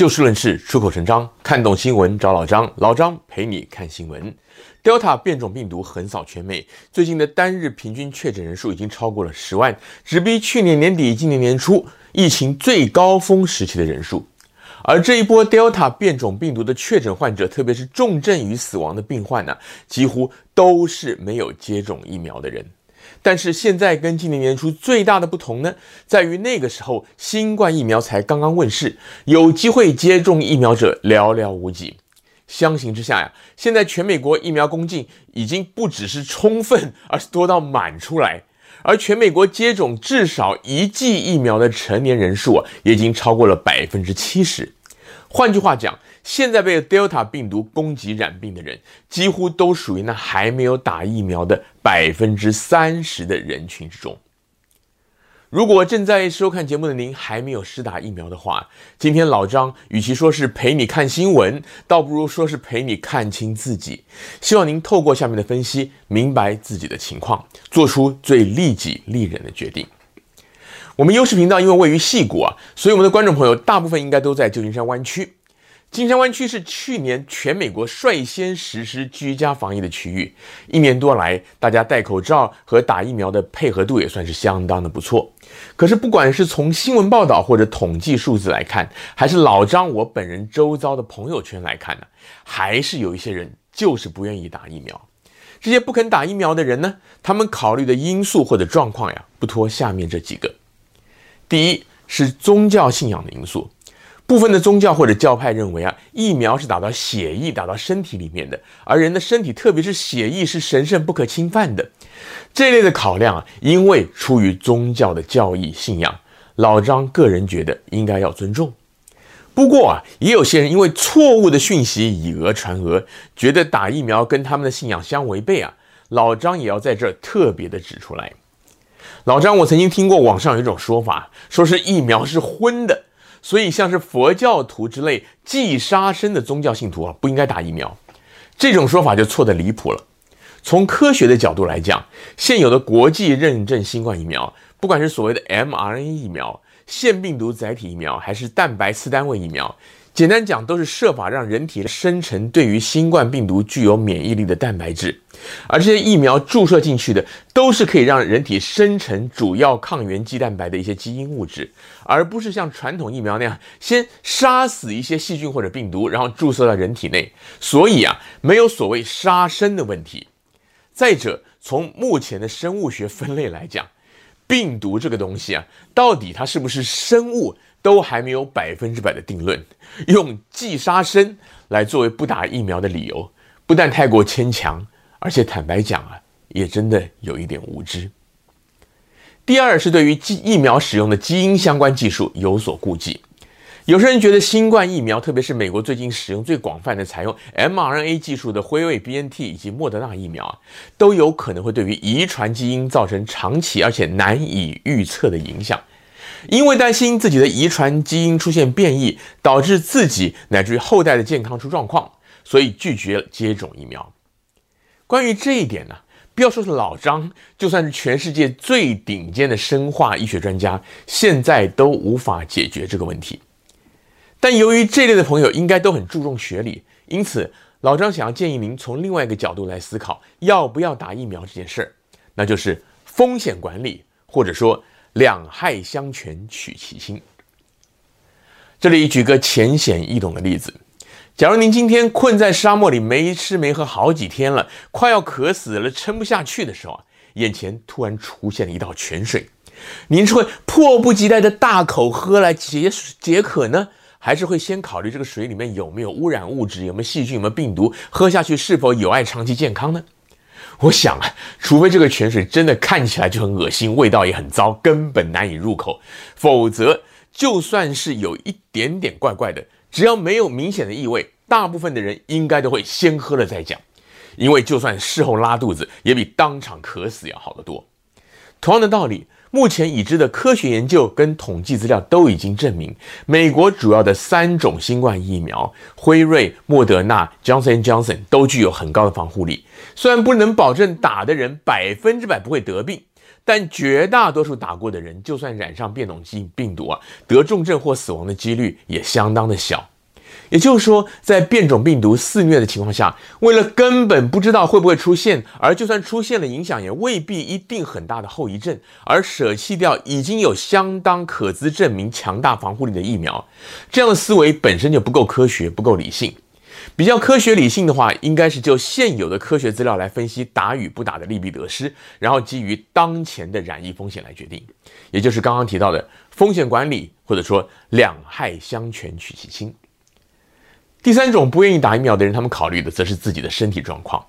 就事论事，出口成章，看懂新闻找老张，老张陪你看新闻。Delta 变种病毒横扫全美，最近的单日平均确诊人数已经超过了十万，直逼去年年底、今年年初疫情最高峰时期的人数。而这一波 Delta 变种病毒的确诊患者，特别是重症与死亡的病患呢，几乎都是没有接种疫苗的人。但是现在跟今年年初最大的不同呢，在于那个时候新冠疫苗才刚刚问世，有机会接种疫苗者寥寥无几。相形之下呀，现在全美国疫苗供应已经不只是充分，而是多到满出来。而全美国接种至少一剂疫苗的成年人数啊，已经超过了百分之七十。换句话讲，现在被 Delta 病毒攻击染病的人，几乎都属于那还没有打疫苗的百分之三十的人群之中。如果正在收看节目的您还没有施打疫苗的话，今天老张与其说是陪你看新闻，倒不如说是陪你看清自己。希望您透过下面的分析，明白自己的情况，做出最利己利人的决定。我们优视频道因为位于西谷啊，所以我们的观众朋友大部分应该都在旧金山湾区。金山湾区是去年全美国率先实施居家防疫的区域，一年多来，大家戴口罩和打疫苗的配合度也算是相当的不错。可是，不管是从新闻报道或者统计数字来看，还是老张我本人周遭的朋友圈来看呢，还是有一些人就是不愿意打疫苗。这些不肯打疫苗的人呢，他们考虑的因素或者状况呀，不脱下面这几个：第一是宗教信仰的因素。部分的宗教或者教派认为啊，疫苗是打到血液、打到身体里面的，而人的身体，特别是血液，是神圣不可侵犯的。这类的考量啊，因为出于宗教的教义信仰，老张个人觉得应该要尊重。不过啊，也有些人因为错误的讯息以讹传讹，觉得打疫苗跟他们的信仰相违背啊，老张也要在这儿特别的指出来。老张，我曾经听过网上有一种说法，说是疫苗是荤的。所以，像是佛教徒之类忌杀生的宗教信徒啊，不应该打疫苗。这种说法就错得离谱了。从科学的角度来讲，现有的国际认证新冠疫苗，不管是所谓的 mRNA 疫苗、腺病毒载体疫苗，还是蛋白次单位疫苗。简单讲，都是设法让人体生成对于新冠病毒具有免疫力的蛋白质，而这些疫苗注射进去的，都是可以让人体生成主要抗原肌蛋白的一些基因物质，而不是像传统疫苗那样先杀死一些细菌或者病毒，然后注射到人体内。所以啊，没有所谓杀生的问题。再者，从目前的生物学分类来讲，病毒这个东西啊，到底它是不是生物？都还没有百分之百的定论，用忌杀生来作为不打疫苗的理由，不但太过牵强，而且坦白讲啊，也真的有一点无知。第二是对于基疫苗使用的基因相关技术有所顾忌，有些人觉得新冠疫苗，特别是美国最近使用最广泛的采用 mRNA 技术的辉瑞 BNT 以及莫德纳疫苗啊，都有可能会对于遗传基因造成长期而且难以预测的影响。因为担心自己的遗传基因出现变异，导致自己乃至于后代的健康出状况，所以拒绝接种疫苗。关于这一点呢，不要说是老张，就算是全世界最顶尖的生化医学专家，现在都无法解决这个问题。但由于这类的朋友应该都很注重学理，因此老张想要建议您从另外一个角度来思考，要不要打疫苗这件事儿，那就是风险管理，或者说。两害相权取其轻。这里举个浅显易懂的例子：假如您今天困在沙漠里，没吃没喝好几天了，快要渴死了，撑不下去的时候啊，眼前突然出现了一道泉水，您是会迫不及待的大口喝来解解渴呢，还是会先考虑这个水里面有没有污染物质、有没有细菌、有没有病毒，喝下去是否有碍长期健康呢？我想啊，除非这个泉水真的看起来就很恶心，味道也很糟，根本难以入口，否则就算是有一点点怪怪的，只要没有明显的异味，大部分的人应该都会先喝了再讲，因为就算事后拉肚子，也比当场渴死要好得多。同样的道理。目前已知的科学研究跟统计资料都已经证明，美国主要的三种新冠疫苗——辉瑞、莫德纳、Johnson & Johnson 都具有很高的防护力。虽然不能保证打的人百分之百不会得病，但绝大多数打过的人，就算染上变种基因病毒啊，得重症或死亡的几率也相当的小。也就是说，在变种病毒肆虐的情况下，为了根本不知道会不会出现，而就算出现了，影响也未必一定很大的后遗症，而舍弃掉已经有相当可资证明强大防护力的疫苗，这样的思维本身就不够科学、不够理性。比较科学理性的话，应该是就现有的科学资料来分析打与不打的利弊得失，然后基于当前的染疫风险来决定，也就是刚刚提到的风险管理，或者说两害相权取其轻。第三种不愿意打疫苗的人，他们考虑的则是自己的身体状况。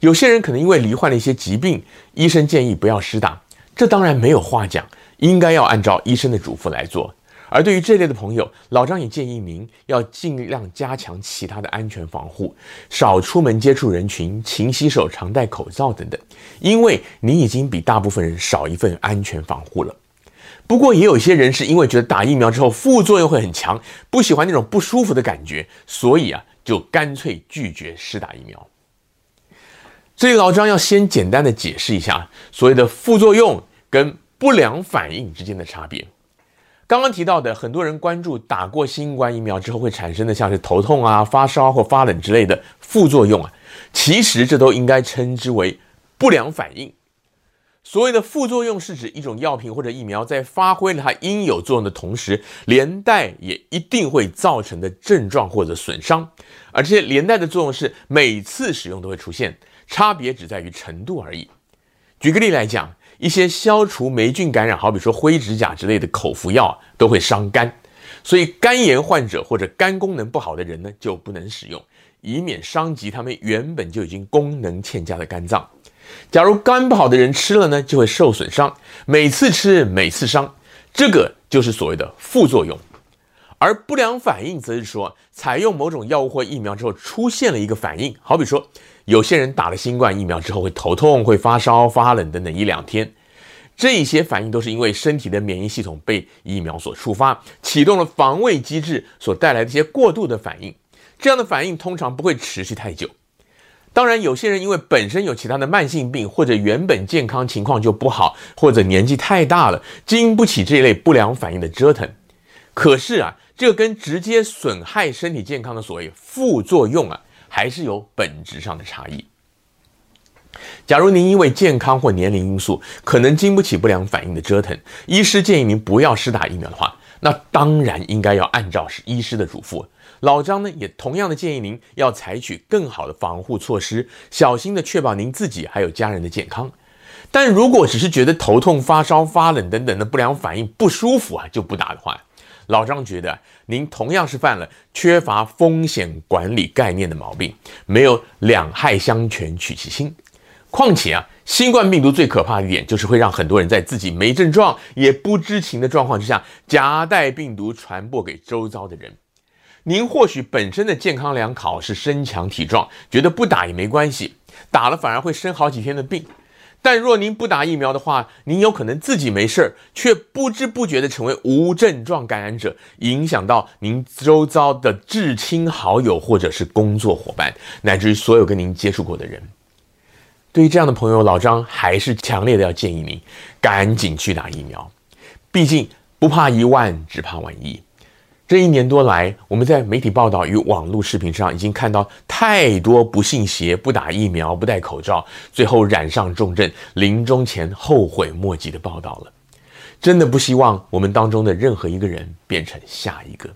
有些人可能因为罹患了一些疾病，医生建议不要施打，这当然没有话讲，应该要按照医生的嘱咐来做。而对于这类的朋友，老张也建议您要尽量加强其他的安全防护，少出门接触人群，勤洗手，常戴口罩等等，因为你已经比大部分人少一份安全防护了。不过，也有些人是因为觉得打疫苗之后副作用会很强，不喜欢那种不舒服的感觉，所以啊，就干脆拒绝试打疫苗。所以老张要先简单的解释一下所谓的副作用跟不良反应之间的差别。刚刚提到的，很多人关注打过新冠疫苗之后会产生的像是头痛啊、发烧或发冷之类的副作用啊，其实这都应该称之为不良反应。所谓的副作用是指一种药品或者疫苗在发挥了它应有作用的同时，连带也一定会造成的症状或者损伤，而这些连带的作用是每次使用都会出现，差别只在于程度而已。举个例来讲，一些消除霉菌感染，好比说灰指甲之类的口服药都会伤肝，所以肝炎患者或者肝功能不好的人呢就不能使用，以免伤及他们原本就已经功能欠佳的肝脏。假如肝不好的人吃了呢，就会受损伤，每次吃每次伤，这个就是所谓的副作用。而不良反应则是说，采用某种药物或疫苗之后出现了一个反应，好比说有些人打了新冠疫苗之后会头痛、会发烧、发冷等等一两天，这些反应都是因为身体的免疫系统被疫苗所触发，启动了防卫机制所带来的一些过度的反应，这样的反应通常不会持续太久。当然，有些人因为本身有其他的慢性病，或者原本健康情况就不好，或者年纪太大了，经不起这一类不良反应的折腾。可是啊，这跟直接损害身体健康的所谓副作用啊，还是有本质上的差异。假如您因为健康或年龄因素，可能经不起不良反应的折腾，医师建议您不要施打疫苗的话，那当然应该要按照是医师的嘱咐。老张呢，也同样的建议您要采取更好的防护措施，小心的确保您自己还有家人的健康。但如果只是觉得头痛、发烧、发冷等等的不良反应不舒服啊，就不打的话，老张觉得您同样是犯了缺乏风险管理概念的毛病，没有两害相权取其轻。况且啊，新冠病毒最可怕的一点就是会让很多人在自己没症状也不知情的状况之下，夹带病毒传播给周遭的人。您或许本身的健康良好，是身强体壮，觉得不打也没关系，打了反而会生好几天的病。但若您不打疫苗的话，您有可能自己没事儿，却不知不觉地成为无症状感染者，影响到您周遭的至亲好友或者是工作伙伴，乃至于所有跟您接触过的人。对于这样的朋友，老张还是强烈的要建议您赶紧去打疫苗，毕竟不怕一万，只怕万一。这一年多来，我们在媒体报道与网络视频上已经看到太多不信邪、不打疫苗、不戴口罩，最后染上重症、临终前后悔莫及的报道了。真的不希望我们当中的任何一个人变成下一个。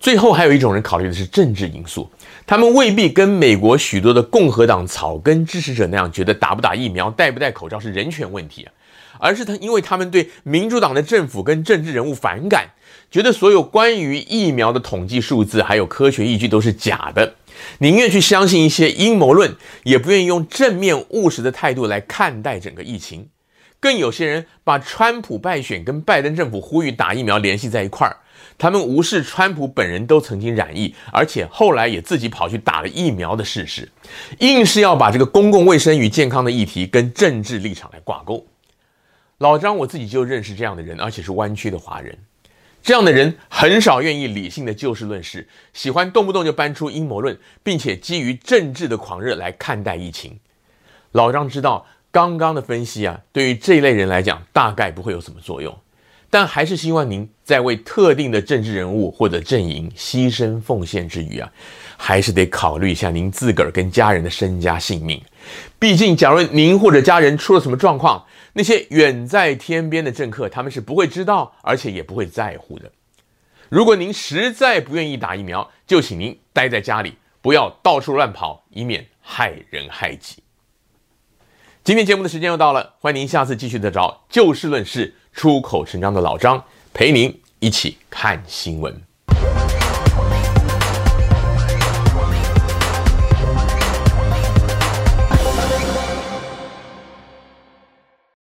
最后，还有一种人考虑的是政治因素，他们未必跟美国许多的共和党草根支持者那样，觉得打不打疫苗、戴不戴口罩是人权问题啊。而是他，因为他们对民主党的政府跟政治人物反感，觉得所有关于疫苗的统计数字还有科学依据都是假的，宁愿去相信一些阴谋论，也不愿意用正面务实的态度来看待整个疫情。更有些人把川普败选跟拜登政府呼吁打疫苗联系在一块儿，他们无视川普本人都曾经染疫，而且后来也自己跑去打了疫苗的事实，硬是要把这个公共卫生与健康的议题跟政治立场来挂钩。老张，我自己就认识这样的人，而且是湾区的华人。这样的人很少愿意理性的就事论事，喜欢动不动就搬出阴谋论，并且基于政治的狂热来看待疫情。老张知道，刚刚的分析啊，对于这一类人来讲，大概不会有什么作用。但还是希望您在为特定的政治人物或者阵营牺牲奉献之余啊，还是得考虑一下您自个儿跟家人的身家性命。毕竟，假如您或者家人出了什么状况，那些远在天边的政客他们是不会知道，而且也不会在乎的。如果您实在不愿意打疫苗，就请您待在家里，不要到处乱跑，以免害人害己。今天节目的时间又到了，欢迎您下次继续的找就事论事、出口成章的老张陪您一起看新闻。